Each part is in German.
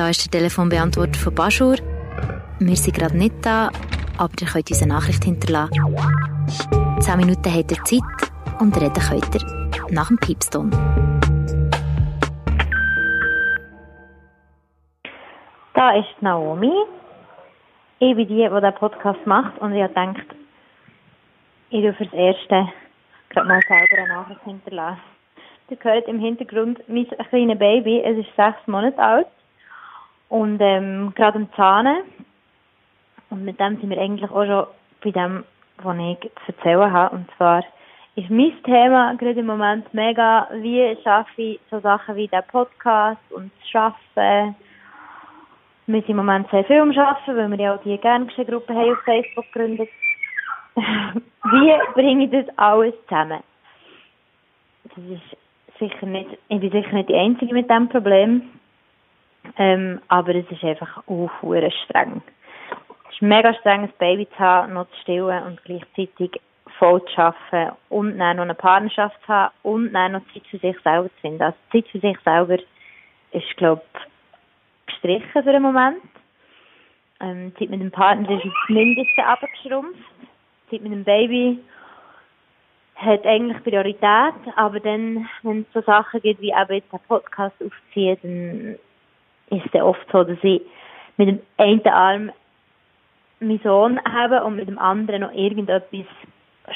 Da ist der Telefonbeantworter von Baschur. Wir sind gerade nicht da, aber ihr könnt uns eine Nachricht hinterlassen. Zehn Minuten habt ihr Zeit und reden könnt ihr nach dem Piepston. Da ist Naomi. Ich bin die, die diesen Podcast macht und ich habe gedacht, ich will fürs Erste gerade mal selber eine Nachricht hinterlassen. Ihr hört im Hintergrund mein kleines Baby, es ist sechs Monate alt und ähm, gerade am Zahnen. Und mit dem sind wir eigentlich auch schon bei dem, was ich zu erzählen habe. Und zwar ist mein Thema gerade im Moment mega, wie schaffe ich so Sachen wie den Podcast und das Arbeiten. Wir sind im Moment sehr viel am Arbeiten, weil wir ja auch die Gerngeschehen-Gruppe haben auf Facebook gegründet. wie bringe ich das alles zusammen? Das ist sicher nicht, ich bin sicher nicht die Einzige mit diesem Problem. Ähm, aber es ist einfach auch streng. Es ist mega streng, ein Baby zu haben, noch zu stillen und gleichzeitig voll zu arbeiten und dann noch eine Partnerschaft zu haben und dann noch Zeit für sich selber zu finden. Also Zeit für sich selber ist, glaube ich, gestrichen für den Moment. Ähm, Zeit mit dem Partner ist das Mindeste abgeschrumpft. Zeit mit dem Baby hat eigentlich Priorität, aber dann, wenn es so Sachen gibt, wie eben jetzt einen Podcast aufziehen, dann ist es oft so, dass ich mit dem einen Arm meinen Sohn habe und mit dem anderen noch irgendetwas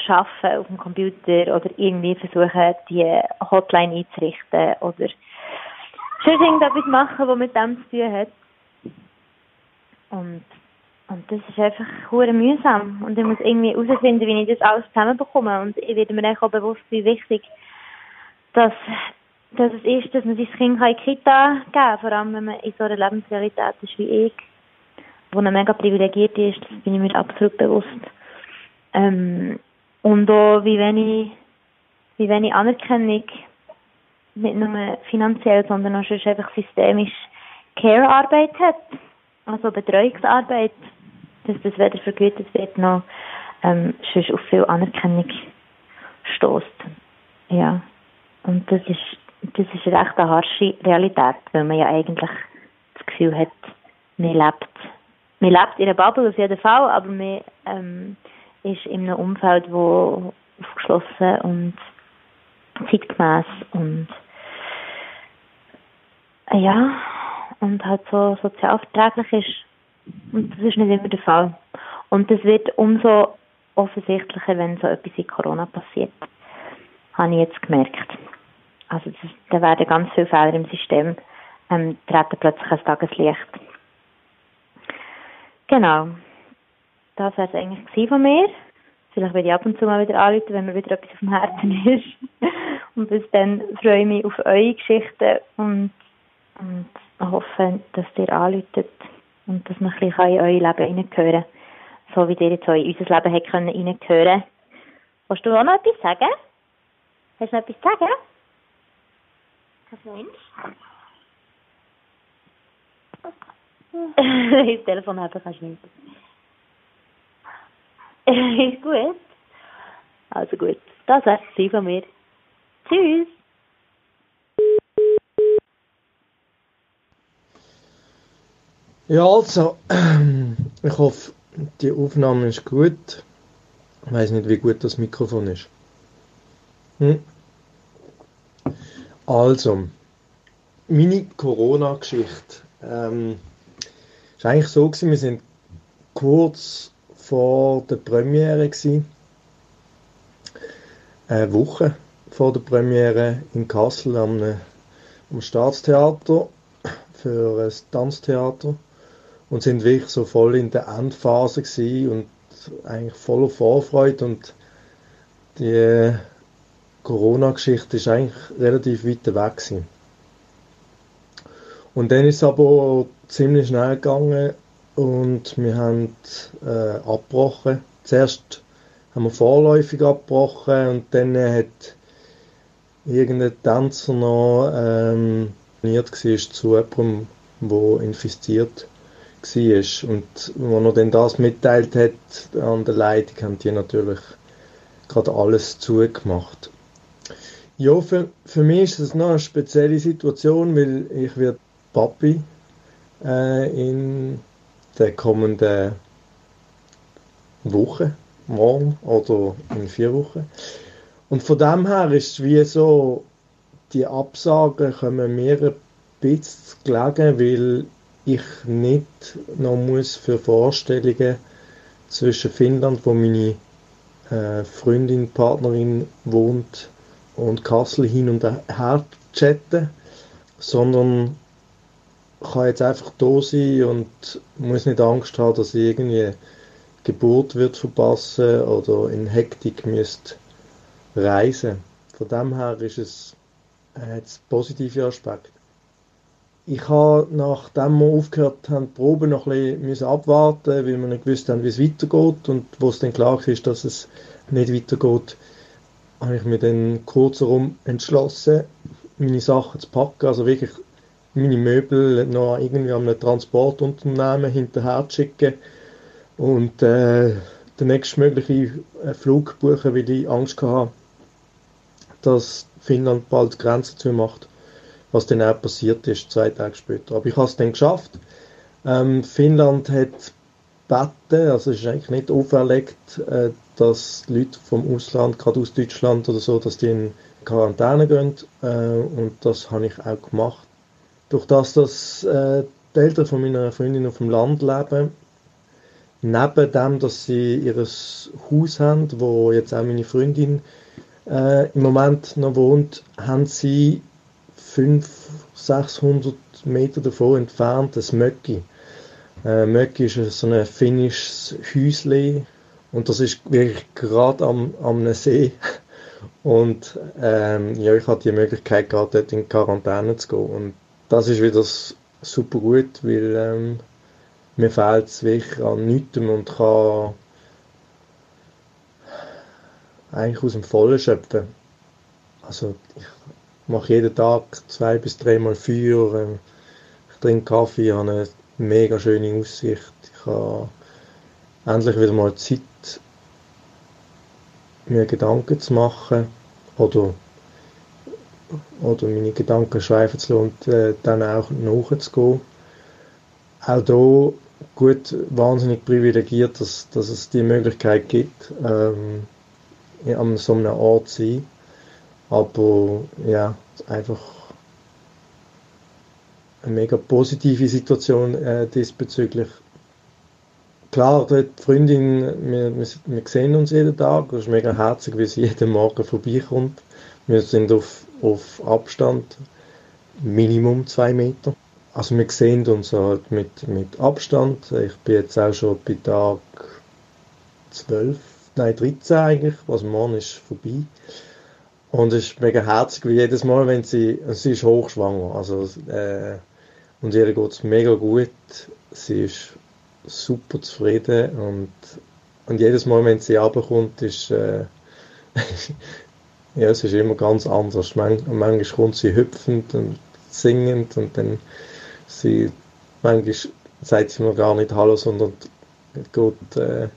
schaffen auf dem Computer oder irgendwie versuchen, die Hotline einzurichten oder schon irgendetwas machen, was mit dem zu tun hat. Und, und das ist einfach hure mühsam. Und ich muss irgendwie herausfinden, wie ich das alles zusammenbekomme. Und ich werde mir auch bewusst, wie wichtig dass dass es ist, dass man sein Kind in die Kita geben kann, vor allem wenn man in so einer Lebensrealität ist wie ich, wo eine mega privilegiert ist, das bin ich mir absolut bewusst. Ähm, und auch, wie wenig, wie wenig Anerkennung, nicht nur finanziell, sondern auch sonst einfach systemisch Care-Arbeit hat, also Betreuungsarbeit, dass das weder vergütet wird, noch ähm, sonst auf viel Anerkennung stößt. Ja, und das ist das ist eine recht harsche Realität, weil man ja eigentlich das Gefühl hat, man lebt, man lebt in einer Bubble auf jeden Fall, aber man ähm, ist in einem Umfeld, wo aufgeschlossen und zeitgemäß und äh, ja, und halt so sozialverträglich ist. Und das ist nicht immer der Fall. Und das wird umso offensichtlicher, wenn so etwas in Corona passiert. Habe ich jetzt gemerkt. Also das, da werden ganz viele Fehler im System, ähm, treten plötzlich ans Tageslicht. Genau. Das wäre es eigentlich von mir. Vielleicht werde ich ab und zu mal wieder anrufen, wenn mir wieder etwas auf dem Herzen ist. und bis dann freue ich mich auf eure Geschichten und, und hoffe, dass ihr anruft und dass man ein bisschen in euer Leben reingehören So wie ihr jetzt in unser Leben habt reingehören Willst du auch noch etwas sagen? Hast du noch etwas zu sagen? Mensch. das Telefon du nicht. Ist gut. Also gut. Das war's von mir. Tschüss. Ja, also, ich hoffe, die Aufnahme ist gut. Ich weiß nicht, wie gut das Mikrofon ist. Hm? Also, meine Corona-Geschichte. Ähm, ist eigentlich so gewesen, wir sind kurz vor der Premiere gewesen. Eine Woche vor der Premiere in Kassel am, am Staatstheater für ein Tanztheater und sind wirklich so voll in der Endphase gewesen und eigentlich voller Vorfreude und die Corona-Geschichte ist eigentlich relativ weit weg gewesen. Und dann ist es aber ziemlich schnell gegangen und wir haben äh, abgebrochen. Zuerst haben wir vorläufig abgebrochen und dann hat irgendein Tänzer noch ähm, war zu jemandem, der infiziert war. Und als er dann das mitteilt hat an der Leitung, haben die natürlich gerade alles zugemacht. Ja, für, für mich ist es noch eine spezielle Situation, weil ich werde Papi äh, in der kommenden Woche, morgen oder in vier Wochen. Und von dem her ist es wie so, die Absagen kommen mir ein bisschen gelegen, weil ich nicht noch muss für Vorstellungen zwischen Finnland, wo meine äh, Freundin, Partnerin wohnt, und Kassel hin und her chatten, sondern kann jetzt einfach da sein und muss nicht Angst haben, dass ich irgendwie Geburt wird verpassen oder in Hektik müsste reisen. Von dem her ist es äh, jetzt Aspekt. Ich habe, nachdem wir aufgehört haben, die Probe noch ein bisschen abwarten weil wir nicht gewusst haben, wie es weitergeht und wo es dann klar ist, dass es nicht weitergeht, habe ich mich dann kurzherum entschlossen, meine Sachen zu packen, also wirklich meine Möbel noch irgendwie an einem Transportunternehmen hinterher zu schicken und äh, den nächstmöglichen äh, Flug buchen, weil ich Angst hatte, dass Finnland bald Grenzen zumacht, was dann auch passiert ist, zwei Tage später. Aber ich habe es dann geschafft. Ähm, Finnland hat beten, also es ist eigentlich nicht auferlegt, äh, dass Leute vom Ausland, gerade aus Deutschland oder so, dass die in Quarantäne gehen äh, und das habe ich auch gemacht. Durch das, dass äh, die Eltern von meiner Freundin auf dem Land leben, neben dem, dass sie ihr Haus haben, wo jetzt auch meine Freundin im Moment noch wohnt, haben sie 500, 600 Meter davon entfernt ein Möcki. Äh, Möcki ist so ein finnisches Häusli und das ist wirklich gerade am, am See. Und ähm, ja, ich hatte die Möglichkeit, gerade dort in Quarantäne zu gehen. Und das ist wieder super gut, weil ähm, mir fehlt es wirklich an nichts und kann eigentlich aus dem Vollen schöpfen. Also ich mache jeden Tag zwei bis dreimal Feuer, ähm, ich trinke Kaffee, habe eine mega schöne Aussicht. Ich habe endlich wieder mal Zeit, mir Gedanken zu machen oder, oder meine Gedanken schweifen zu lassen und äh, dann auch nachzugehen. Auch hier gut, wahnsinnig privilegiert, dass, dass es die Möglichkeit gibt, ähm, an so einem Ort zu sein. Aber ja, einfach eine mega positive Situation äh, diesbezüglich. Klar, die Freundin, wir, wir, wir, sehen uns jeden Tag, es ist mega herzig, wie sie jeden Morgen vorbeikommt. Wir sind auf, auf Abstand, Minimum zwei Meter. Also wir sehen uns halt mit, mit Abstand. Ich bin jetzt auch schon bei Tag 12, nein 13 eigentlich, was morgen ist vorbei. Und es ist mega herzig, wie jedes Mal, wenn sie, sie ist hochschwanger, also äh, und ihr geht es mega gut. Sie ist super zufrieden und, und jedes Mal, wenn sie runterkommt, ist äh, ja, es ist immer ganz anders. Man, manchmal kommt sie hüpfend und singend und dann sie manchmal sagt sie mir gar nicht Hallo, sondern geht äh,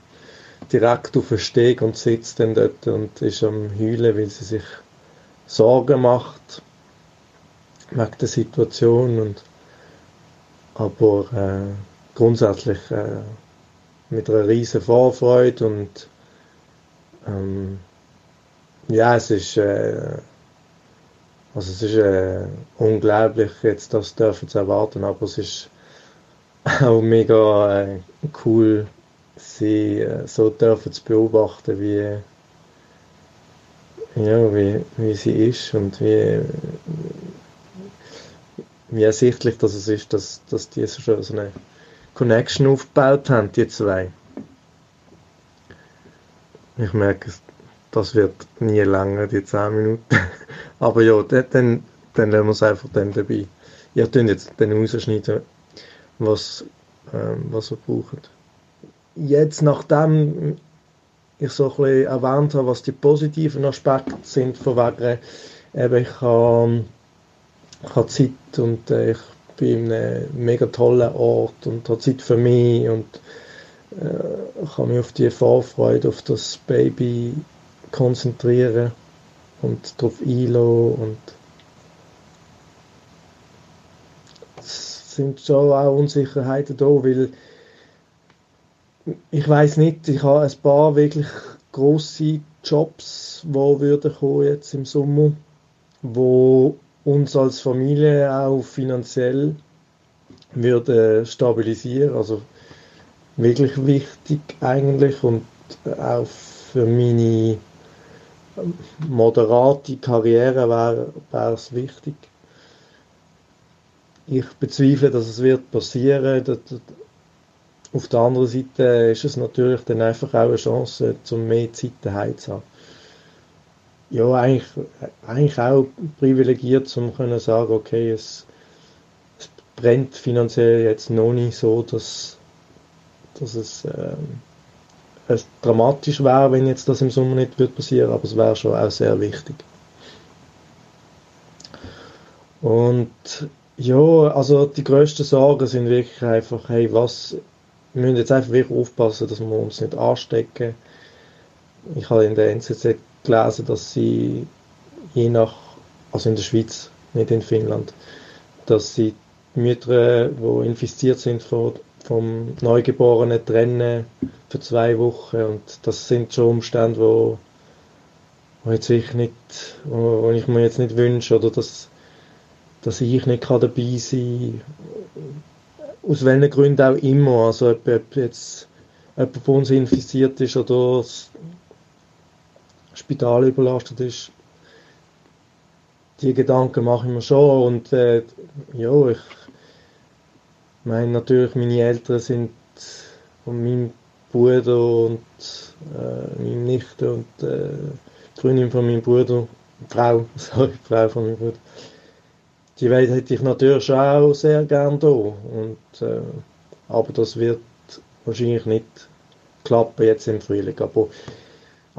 direkt auf den Steg und sitzt dann dort und ist am Heulen, weil sie sich Sorgen macht wegen der Situation und aber äh, grundsätzlich äh, mit einer riesen Vorfreude und ähm, ja, es ist äh, also es ist äh, unglaublich jetzt das dürfen zu erwarten, aber es ist auch mega äh, cool, sie äh, so dürfen zu beobachten, wie ja, wie, wie sie ist und wie wie ersichtlich dass es ist, dass, dass die schon so eine Connection aufgebaut haben, die zwei. Ich merke, das wird nie länger, die 10 Minuten. Aber ja, dann, dann lassen wir es einfach dann dabei. Ihr könnt jetzt dann rausschneiden, was, ähm, was ihr braucht. Jetzt, nachdem ich so ein bisschen erwähnt habe, was die positiven Aspekte sind von wegen, eben ich habe ich habe Zeit und äh, ich bin in einem mega tollen Ort und habe Zeit für mich und äh, kann mich auf die Vorfreude auf das Baby konzentrieren und darauf einlassen und es sind schon auch Unsicherheiten da, weil ich weiß nicht, ich habe ein paar wirklich große Jobs, wo würden kommen jetzt im Sommer, wo uns als Familie auch finanziell würde stabilisieren, also wirklich wichtig eigentlich und auch für meine moderate Karriere wäre es wichtig. Ich bezweifle, dass es wird passieren. Auf der anderen Seite ist es natürlich dann einfach auch eine Chance, zum mehr Zeit zu haben. Ja, eigentlich, eigentlich auch privilegiert, um zu sagen, okay, es, es brennt finanziell jetzt noch nicht so, dass, dass es ähm, es dramatisch wäre, wenn jetzt das im Sommer nicht würde passieren, aber es wäre schon auch sehr wichtig. Und ja, also die grössten Sorgen sind wirklich einfach, hey, was, wir müssen jetzt einfach wirklich aufpassen, dass wir uns nicht anstecken. Ich habe in der NZZ gelesen, dass sie je nach, also in der Schweiz, nicht in Finnland, dass sie Mütter, die infiziert sind von vom Neugeborenen trennen für zwei Wochen. Und das sind schon Umstände, wo, wo jetzt ich nicht, wo, wo ich mir jetzt nicht wünsche oder dass, dass ich nicht kann dabei sein aus welchen Gründen auch immer, also ob, ob jetzt jemand von uns infiziert ist oder Spital überlastet ist, die Gedanken mache ich mir schon und äh, ja, ich meine, natürlich, meine Eltern sind von meinem Bruder und äh, meinem Nichte und äh, die Freundin von meinem Bruder, Frau, sorry, Frau von meinem Bruder. Die Welt hätte ich natürlich auch sehr gern da. Und, äh, aber das wird wahrscheinlich nicht klappen jetzt im Frühling. Aber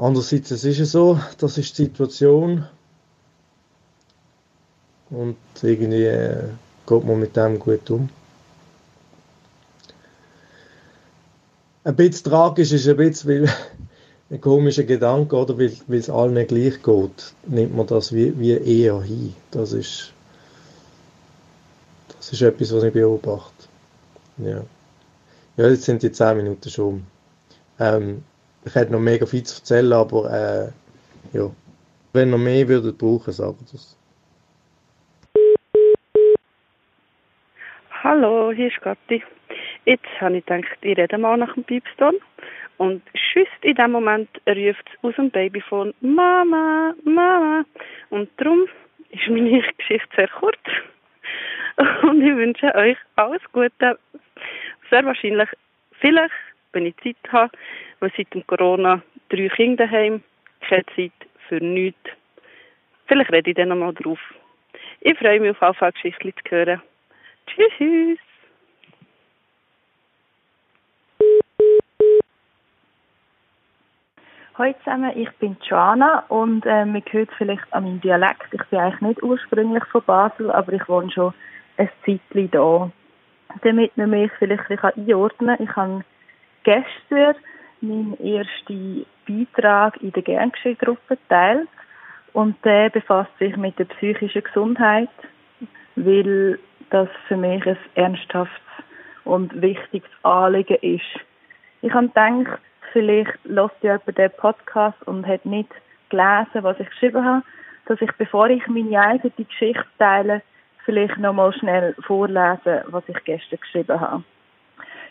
andererseits, es ist es so, das ist die Situation. Und irgendwie äh, geht man mit dem gut um. ein bisschen tragisch ist ein bisschen, weil ein komischer Gedanke, oder weil, weil es allen gleich geht, nimmt man das wie, wie eher hin. Das ist, das ist etwas, was ich beobachte. Ja. Ja, jetzt sind die 10 Minuten schon. Ähm, ich hätte noch mega viel zu erzählen, aber äh, ja. Wenn noch mehr würdet brauchen, sagt das. Hallo, hier ist Gatti. Jetzt habe ich gedacht, ich rede mal nach dem Piepston. Und schüsst in dem Moment ruft es aus dem Babyphone Mama, Mama. Und darum ist meine Geschichte sehr kurz. Und ich wünsche euch alles Gute. Sehr wahrscheinlich, vielleicht, wenn ich Zeit habe, weil seit dem Corona drei Kinder daheim, keine Zeit für nichts. Vielleicht rede ich dann nochmal drauf. Ich freue mich auf alle Geschichten zu hören. Tschüss. Hallo zusammen, ich bin Joanna und äh, man hört vielleicht an meinem Dialekt. Ich bin eigentlich nicht ursprünglich von Basel, aber ich wohne schon ein Zeitchen da. Damit man mich vielleicht ein einordnen kann, ich habe gestern meinen ersten Beitrag in der Gerngeschehgruppe geteilt und der befasst sich mit der psychischen Gesundheit, weil das für mich ein ernsthaftes und wichtiges Anliegen ist. Ich habe gedacht, vielleicht lässt ja jemand den Podcast und hat nicht gelesen, was ich geschrieben habe, dass ich, bevor ich meine eigene Geschichte teile, vielleicht nochmal schnell vorlesen, was ich gestern geschrieben habe.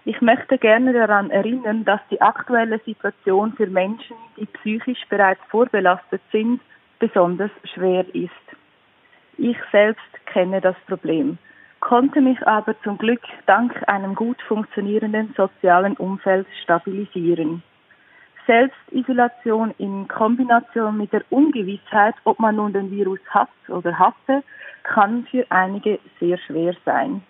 Ich möchte gerne daran erinnern, dass die aktuelle Situation für Menschen, die psychisch bereits vorbelastet sind, besonders schwer ist. Ich selbst kenne das Problem konnte mich aber zum Glück dank einem gut funktionierenden sozialen Umfeld stabilisieren. Selbstisolation in Kombination mit der Ungewissheit, ob man nun den Virus hat oder hatte, kann für einige sehr schwer sein.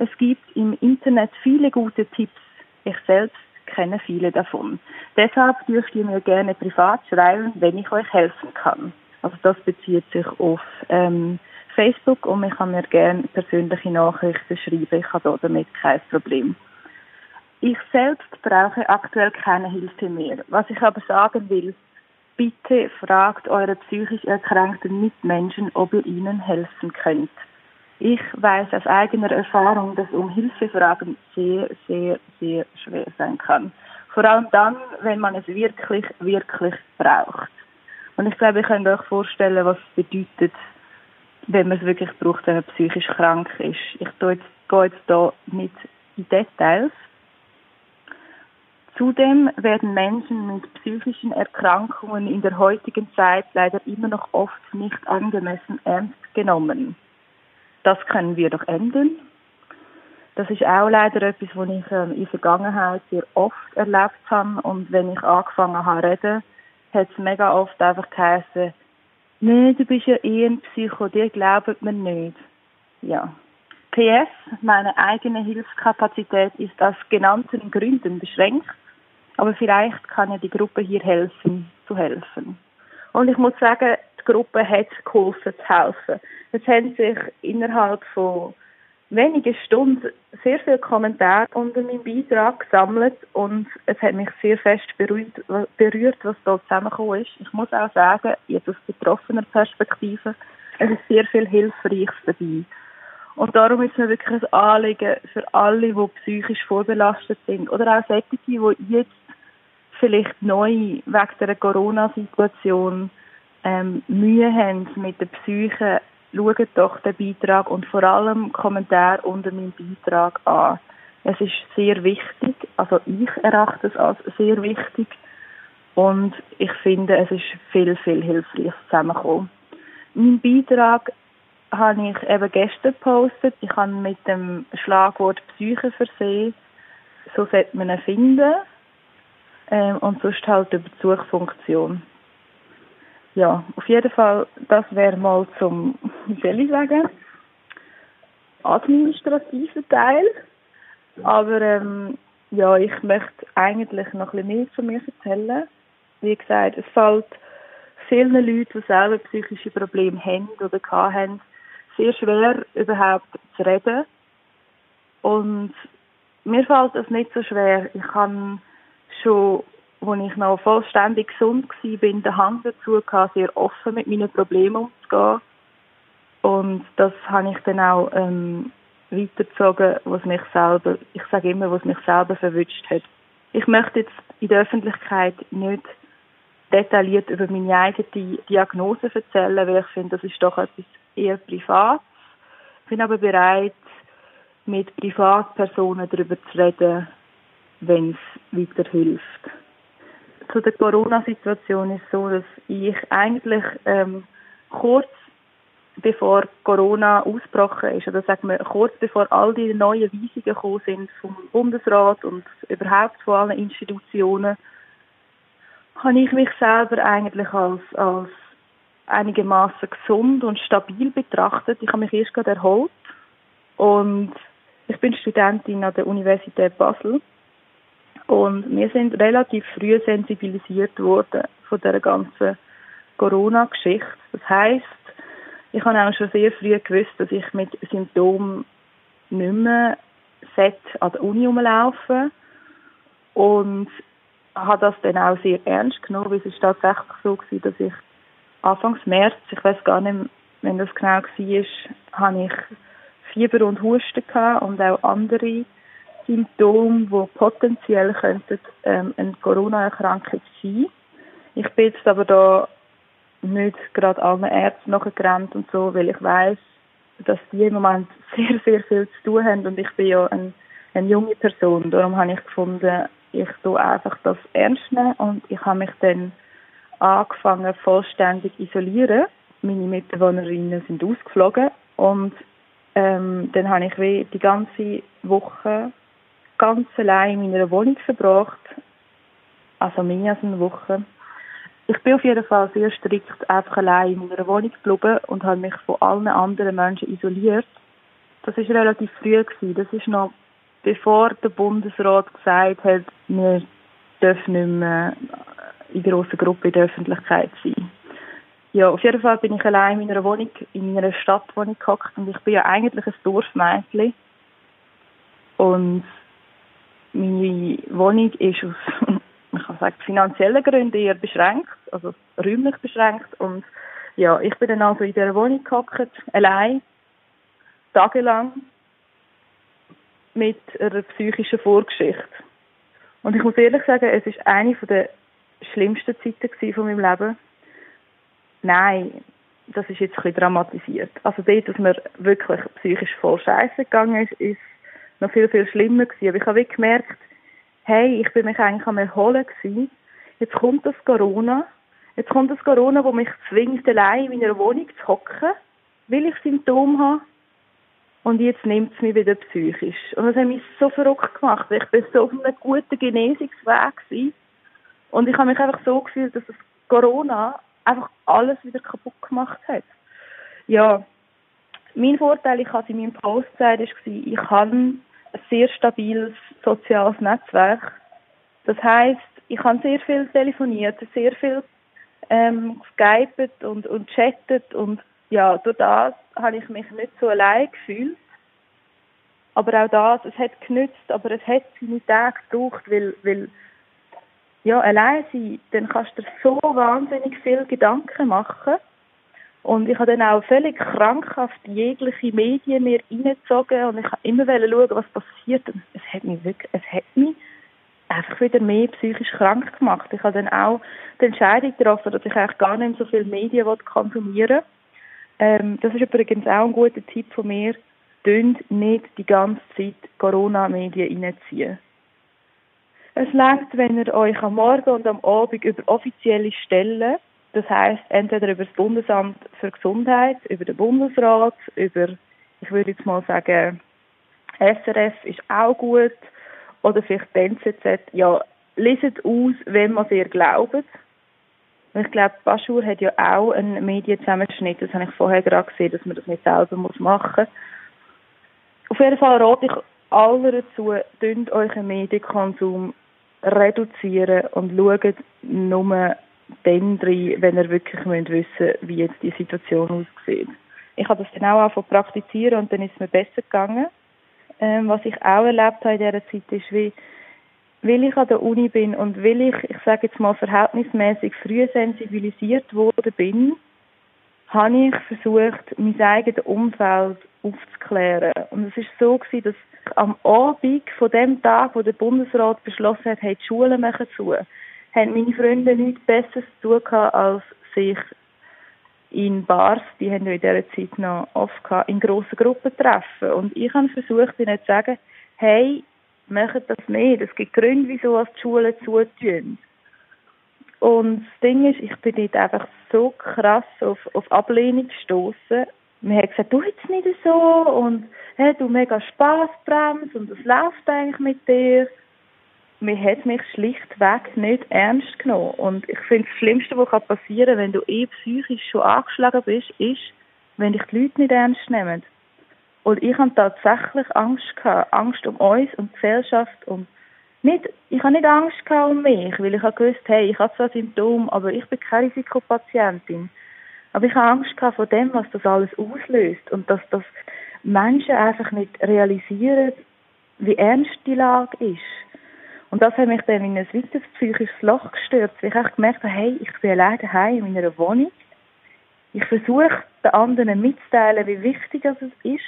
Es gibt im Internet viele gute Tipps. Ich selbst kenne viele davon. Deshalb dürft ihr mir gerne privat schreiben, wenn ich euch helfen kann. Also das bezieht sich auf ähm, Facebook und ich kann mir gerne persönliche Nachrichten schreiben. Ich habe damit kein Problem. Ich selbst brauche aktuell keine Hilfe mehr. Was ich aber sagen will, bitte fragt eure psychisch erkrankten Mitmenschen, ob ihr ihnen helfen könnt. Ich weiß aus eigener Erfahrung, dass um Hilfefragen sehr, sehr, sehr schwer sein kann. Vor allem dann, wenn man es wirklich, wirklich braucht. Und ich glaube, ihr könnt euch vorstellen, was es bedeutet, wenn man es wirklich braucht, wenn man psychisch krank ist. Ich gehe jetzt, da nicht in Details. Zudem werden Menschen mit psychischen Erkrankungen in der heutigen Zeit leider immer noch oft nicht angemessen ernst genommen. Das können wir doch ändern. Das ist auch leider etwas, was ich ähm, in der Vergangenheit sehr oft erlebt habe. Und wenn ich angefangen habe zu reden, hat es mega oft einfach geheißen, nee, du bist ja eh ein Psycho, dir glaubt man nicht. Ja. PS, meine eigene Hilfskapazität ist aus genannten Gründen beschränkt, aber vielleicht kann ja die Gruppe hier helfen, zu helfen. Und ich muss sagen, Gruppe hat geholfen zu helfen. Es haben sich innerhalb von wenigen Stunden sehr viele Kommentare unter meinem Beitrag gesammelt und es hat mich sehr fest berührt, berührt was da zusammengekommen ist. Ich muss auch sagen, jetzt aus betroffener Perspektive, es ist sehr viel Hilfreiches dabei. Und darum ist mir wirklich ein Anliegen für alle, die psychisch vorbelastet sind oder auch solche, die jetzt vielleicht neu wegen der Corona-Situation ähm, Mühe haben mit der Psyche, schaut doch den Beitrag und vor allem Kommentar unter meinem Beitrag an. Es ist sehr wichtig, also ich erachte es als sehr wichtig und ich finde, es ist viel, viel hilfreich zusammengekommen. Mein Beitrag habe ich eben gestern gepostet. Ich habe mit dem Schlagwort Psyche versehen. So sollte man ihn finden. Ähm, und sonst halt über die Suchfunktion ja, auf jeden Fall, das wäre mal zum, wie soll ich sagen, administrativen Teil. Aber ähm, ja, ich möchte eigentlich noch ein bisschen mehr von mir erzählen. Wie gesagt, es fällt vielen Leuten, die selber psychische Probleme haben oder hatten, sehr schwer, überhaupt zu reden. Und mir fällt das nicht so schwer. Ich kann schon als ich noch vollständig gesund war, bin der Hang dazu gehabt, sehr offen mit meinen Problemen umzugehen. Und das habe ich dann auch ähm, weitergezogen, was mich selber, ich sage immer, was mich selber verwünscht hat. Ich möchte jetzt in der Öffentlichkeit nicht detailliert über meine eigene Diagnose erzählen, weil ich finde, das ist doch etwas eher privat. Ich bin aber bereit, mit Privatpersonen darüber zu reden, wenn es weiterhilft zu der Corona-Situation ist so, dass ich eigentlich ähm, kurz bevor Corona ausgebrochen ist, oder sagen wir kurz bevor all die neuen Weisungen gekommen sind vom Bundesrat und überhaupt von allen Institutionen, habe ich mich selber eigentlich als, als einigermaßen gesund und stabil betrachtet. Ich habe mich erst gerade erholt und ich bin Studentin an der Universität Basel und wir sind relativ früh sensibilisiert worden von der ganzen Corona-Geschichte. Das heißt, ich habe auch schon sehr früh gewusst, dass ich mit Symptomen nicht mehr an der Uni rumlaufen und habe das dann auch sehr ernst genommen, weil es ist tatsächlich so gewesen, dass ich Anfangs März, ich weiß gar nicht, wenn das genau war, habe ich Fieber und Husten gehabt und auch andere Symptome, die potenziell könnten, ähm, eine Corona-Erkrankung sein Ich bin jetzt aber da nicht gerade allen Ärzten nachgerannt und so, weil ich weiß, dass die im Moment sehr, sehr viel zu tun haben und ich bin ja ein, eine junge Person. Darum habe ich gefunden, ich tue einfach das ernst nehmen und ich habe mich dann angefangen, vollständig isolieren. Meine Mitbewohnerinnen sind ausgeflogen und ähm, dann habe ich die ganze Woche ganz allein in meiner Wohnung verbracht. Also mehr als eine Woche. Ich bin auf jeden Fall sehr strikt einfach allein in meiner Wohnung geblieben und habe mich von allen anderen Menschen isoliert. Das ist relativ früh gewesen. Das ist noch bevor der Bundesrat gesagt hat, wir dürfen nicht mehr in grosser Gruppe in der Öffentlichkeit sein. Ja, auf jeden Fall bin ich allein in meiner Wohnung, in meiner Stadtwohnung gehockt und ich bin ja eigentlich ein Dorfmädchen. Und meine Wohnung ist aus, man kann sagen, finanziellen Gründen eher beschränkt, also räumlich beschränkt. Und ja, ich bin dann also in dieser Wohnung gehockt, allein. tagelang mit einer psychischen Vorgeschichte. Und ich muss ehrlich sagen, es ist eine der schlimmsten Zeiten von meinem Leben. Nein, das ist jetzt ein bisschen dramatisiert. Also dort, dass mir wirklich psychisch voll scheiße gegangen ist, ist noch viel, viel schlimmer gewesen. Aber ich habe gemerkt, hey, ich bin mich eigentlich am Erholen gewesen. Jetzt kommt das Corona. Jetzt kommt das Corona, wo mich zwingt, allein in meiner Wohnung zu hocken, weil ich Symptome habe. Und jetzt nimmt es mich wieder psychisch. Und das hat mich so verrückt gemacht. Ich bin so auf einem guten Genesungsweg gewesen. Und ich habe mich einfach so gefühlt, dass das Corona einfach alles wieder kaputt gemacht hat. Ja, mein Vorteil, ich habe in meinem Post gesagt, war, ich habe ein sehr stabiles soziales Netzwerk. Das heißt, ich habe sehr viel telefoniert, sehr viel ähm, skypet und, und chattet und ja, durch das habe ich mich nicht so allein gefühlt. Aber auch das, es hat genützt, aber es hat seine Tage gebraucht, weil, weil ja, allein sein, dann kannst du dir so wahnsinnig viel Gedanken machen. Und ich habe dann auch völlig krankhaft jegliche Medien mir reingezogen und ich habe immer schauen, was passiert. Und es hat mich wirklich, es hat mich einfach wieder mehr psychisch krank gemacht. Ich habe dann auch die Entscheidung getroffen, dass ich eigentlich gar nicht so viel Medien konsumieren will. Ähm, das ist übrigens auch ein guter Tipp von mir. Tönt nicht die ganze Zeit Corona-Medien reinziehen. Es langt, wenn ihr euch am Morgen und am Abend über offizielle Stellen, das heißt entweder über das Bundesamt für Gesundheit, über den Bundesrat, über, ich würde jetzt mal sagen, SRF ist auch gut, oder vielleicht die NZZ, ja, leset aus, wenn man ihr glaubt. Ich glaube, Baschur hat ja auch einen Medienzusammenschnitt, das habe ich vorher gerade gesehen, dass man das nicht selber machen muss. Auf jeden Fall rate ich alle dazu, dünnt euren Medienkonsum reduzieren und schaut nur dann rein, wenn ihr wirklich müsst wissen wie jetzt die Situation aussieht. Ich habe das dann auch angefangen praktizieren und dann ist es mir besser gegangen. Ähm, was ich auch erlebt habe in dieser Zeit ist, wie, weil ich an der Uni bin und weil ich, ich sage jetzt mal, verhältnismäßig früh sensibilisiert worden bin, habe ich versucht, mein eigenes Umfeld aufzuklären. Und es ist so gewesen, dass am Abend von dem Tag, wo der Bundesrat beschlossen hat, hey, die Schulen machen zu, haben meine Freunde nichts Besseres zu tun als sich in Bars, die haben wir in dieser Zeit noch oft gehabt, in grossen Gruppen treffen. Und ich habe versucht, ihnen zu sagen, hey, macht das nicht. Es gibt Gründe, wieso die Schulen zutun. Und das Ding ist, ich bin dort einfach so krass auf, auf Ablehnung gestoßen. Man hat gesagt, du jetzt nicht so und hey, du mega Spaß bremst und das läuft eigentlich mit dir. Man hat mich schlichtweg nicht ernst genommen. Und ich finde, das Schlimmste, was passieren kann, wenn du eh psychisch schon angeschlagen bist, ist, wenn dich die Leute nicht ernst nehmen. Und ich habe tatsächlich Angst gehabt. Angst um uns, um die Gesellschaft, um nicht, ich habe nicht Angst gehabt um mich, weil ich habe gewusst, hey, ich habe zwar Symptome, aber ich bin keine Risikopatientin. Aber ich habe Angst gehabt vor dem, was das alles auslöst und dass das Menschen einfach nicht realisieren, wie ernst die Lage ist. Und das hat mich dann in ein weiteres psychisches Loch gestürzt, weil ich echt gemerkt habe, hey, ich bin allein daheim in meiner Wohnung. Ich versuche, den anderen mitzuteilen, wie wichtig es ist,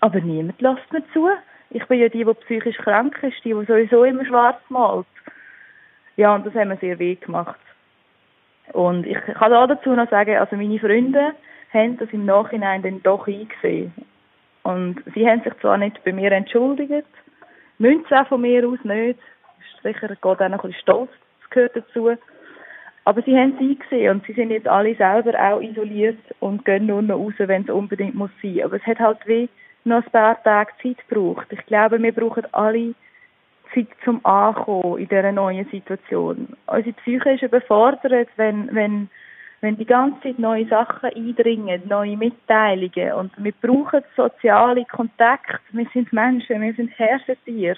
aber niemand lässt mir zu. Ich bin ja die, die psychisch krank ist, die, die sowieso immer schwarz malt. Ja, und das hat mir sehr weh gemacht. Und ich kann auch dazu noch sagen, also meine Freunde haben das im Nachhinein dann doch eingesehen. Und sie haben sich zwar nicht bei mir entschuldigt, müssen auch von mir aus nicht. Sicher geht auch ein bisschen Stolz, das gehört dazu. Aber sie haben es eingesehen und sie sind jetzt alle selber auch isoliert und gehen nur noch raus, wenn es unbedingt muss sein. Aber es hat halt wie noch ein paar Tage Zeit gebraucht. Ich glaube, wir brauchen alle Zeit zum Ankommen in dieser neuen Situation. Unsere Psyche ist überfordert, wenn, wenn, wenn die ganze Zeit neue Sachen eindringen, neue Mitteilungen. Und wir brauchen soziale Kontakte. Wir sind Menschen, wir sind Herrschertiere.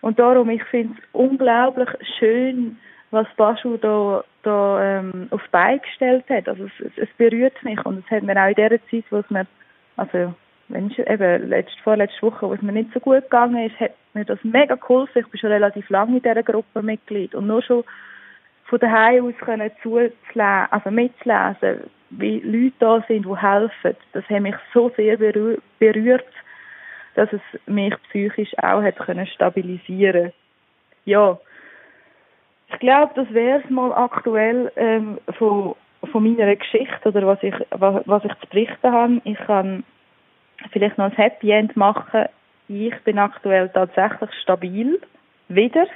Und darum, ich finde es unglaublich schön, was Baschu da, da ähm, auf die Beine gestellt hat. Also es, es, berührt mich und es hat mir auch in dieser Zeit, wo es mir, also Mensch, eben letzte, vorletzte Woche, wo es mir nicht so gut gegangen ist, hat mir das mega geholfen. Ich bin schon relativ lange in dieser Gruppe Mitglied und nur schon von daheim aus können zuzulesen, also mitzulesen, wie Leute da sind, die helfen, das hat mich so sehr berührt, dass es mich psychisch auch hat können stabilisieren. Ja, ich glaube, das wäre es mal aktuell ähm, von, von meiner Geschichte oder was ich, was, was ich zu berichten habe. Ich kann vielleicht noch ein Happy End machen. Ich bin aktuell tatsächlich stabil. Wieder.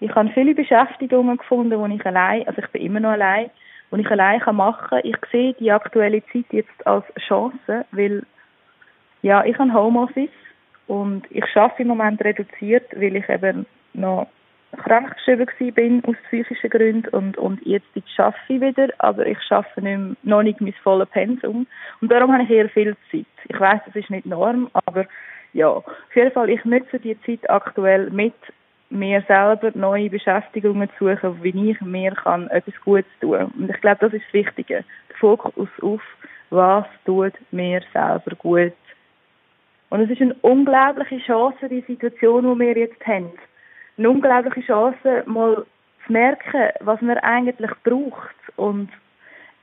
Ich habe viele Beschäftigungen gefunden, wo ich allein, also ich bin immer noch allein, wo ich allein machen kann. Ich sehe die aktuelle Zeit jetzt als Chance, weil ja, ich habe Homeoffice und ich schaffe im Moment reduziert, weil ich eben noch krankgeschrieben bin aus psychischen Gründen und, und jetzt schaffe ich wieder, aber ich schaffe noch nicht mein volles Pensum und darum habe ich eher viel Zeit. Ich weiß, das ist nicht Norm, aber ja, auf jeden Fall, ich nutze die Zeit aktuell mit mir selber neue Beschäftigungen zu suchen, wie ich mir kann etwas Gutes tun. Und ich glaube, das ist das Wichtige. Der Fokus auf, was tut mir selber gut. Und es ist eine unglaubliche Chance, die Situation, die wir jetzt haben eine unglaubliche Chance, mal zu merken, was man eigentlich braucht. Und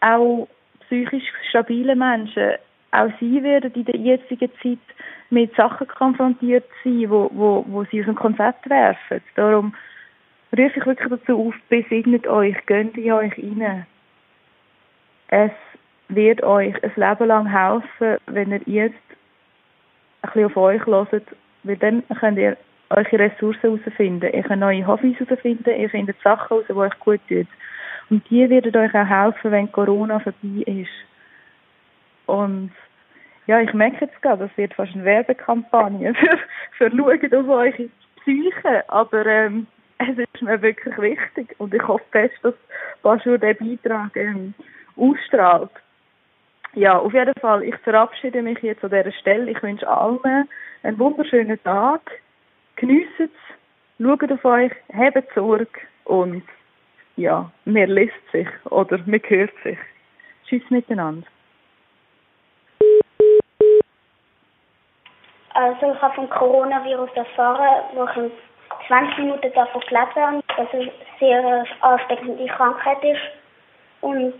auch psychisch stabile Menschen, auch sie werden in der jetzigen Zeit mit Sachen konfrontiert sein, wo, wo, wo sie aus dem Konzept werfen. Darum rufe ich wirklich dazu auf, besinnet euch, gönnt in euch rein. Es wird euch ein Leben lang helfen, wenn ihr jetzt ein bisschen auf euch hört, weil dann könnt ihr eure Ressourcen herausfinden. Ihr könnt neue Hobbys herausfinden, ihr findet Sachen heraus, die euch gut tun. Und die werden euch auch helfen, wenn Corona vorbei ist. Und ja, ich merke jetzt gerade, das wird fast eine Werbekampagne für, für schauen auf eure Psyche. Aber ähm, es ist mir wirklich wichtig und ich hoffe fest, dass Bajur diesen Beitrag ähm, ausstrahlt. Ja, auf jeden Fall, ich verabschiede mich jetzt an dieser Stelle. Ich wünsche allen einen wunderschönen Tag geniessen es, schaut auf euch, habt Sorge und ja, mir liest sich oder mir hört sich. Tschüss miteinander. Also ich habe vom Coronavirus erfahren, wo ich in 20 Minuten davon gelebt habe, dass es eine sehr ansteckende Krankheit ist. Und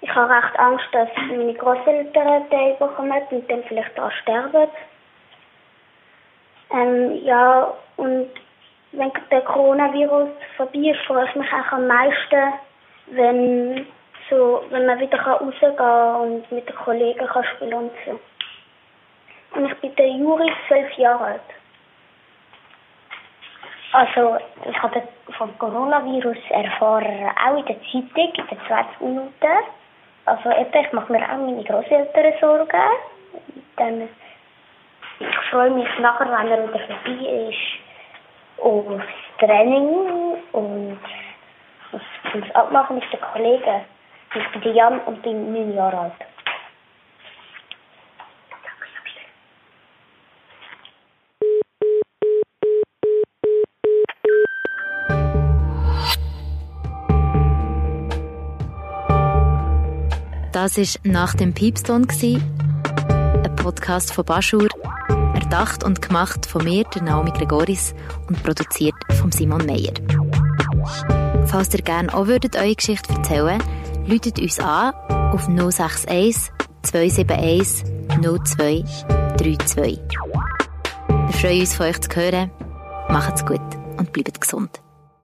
ich habe recht Angst, dass meine Großeltern den bekommen und dann vielleicht daran sterben. Ähm, ja, und wenn der Coronavirus vorbei ist, freue ich mich auch am meisten, wenn, so, wenn man wieder rausgehen kann und mit den Kollegen kann spielen und so. Und ich bin der Juri, zwölf Jahre alt. Also, ich habe vom Coronavirus erfahren, auch in der Zeitung, in den 20 Minuten. Also, ich mache mir auch meine Großeltern Sorgen. Dann ich freue mich nachher, wenn er wieder vorbei ist, aufs Training und aufs Abmachen mit den Kollegen. Ich bin Jan und bin neun Jahre alt. Das war nach dem Piepston, ein Podcast von Baschur Erdacht und gemacht von mir, der Naomi Gregoris, und produziert von Simon Meyer. Falls ihr gerne auch würdet eure Geschichte erzählen läutet uns an auf 061 271 0232. Wir freuen uns, von euch zu hören. Macht's gut und bleibt gesund.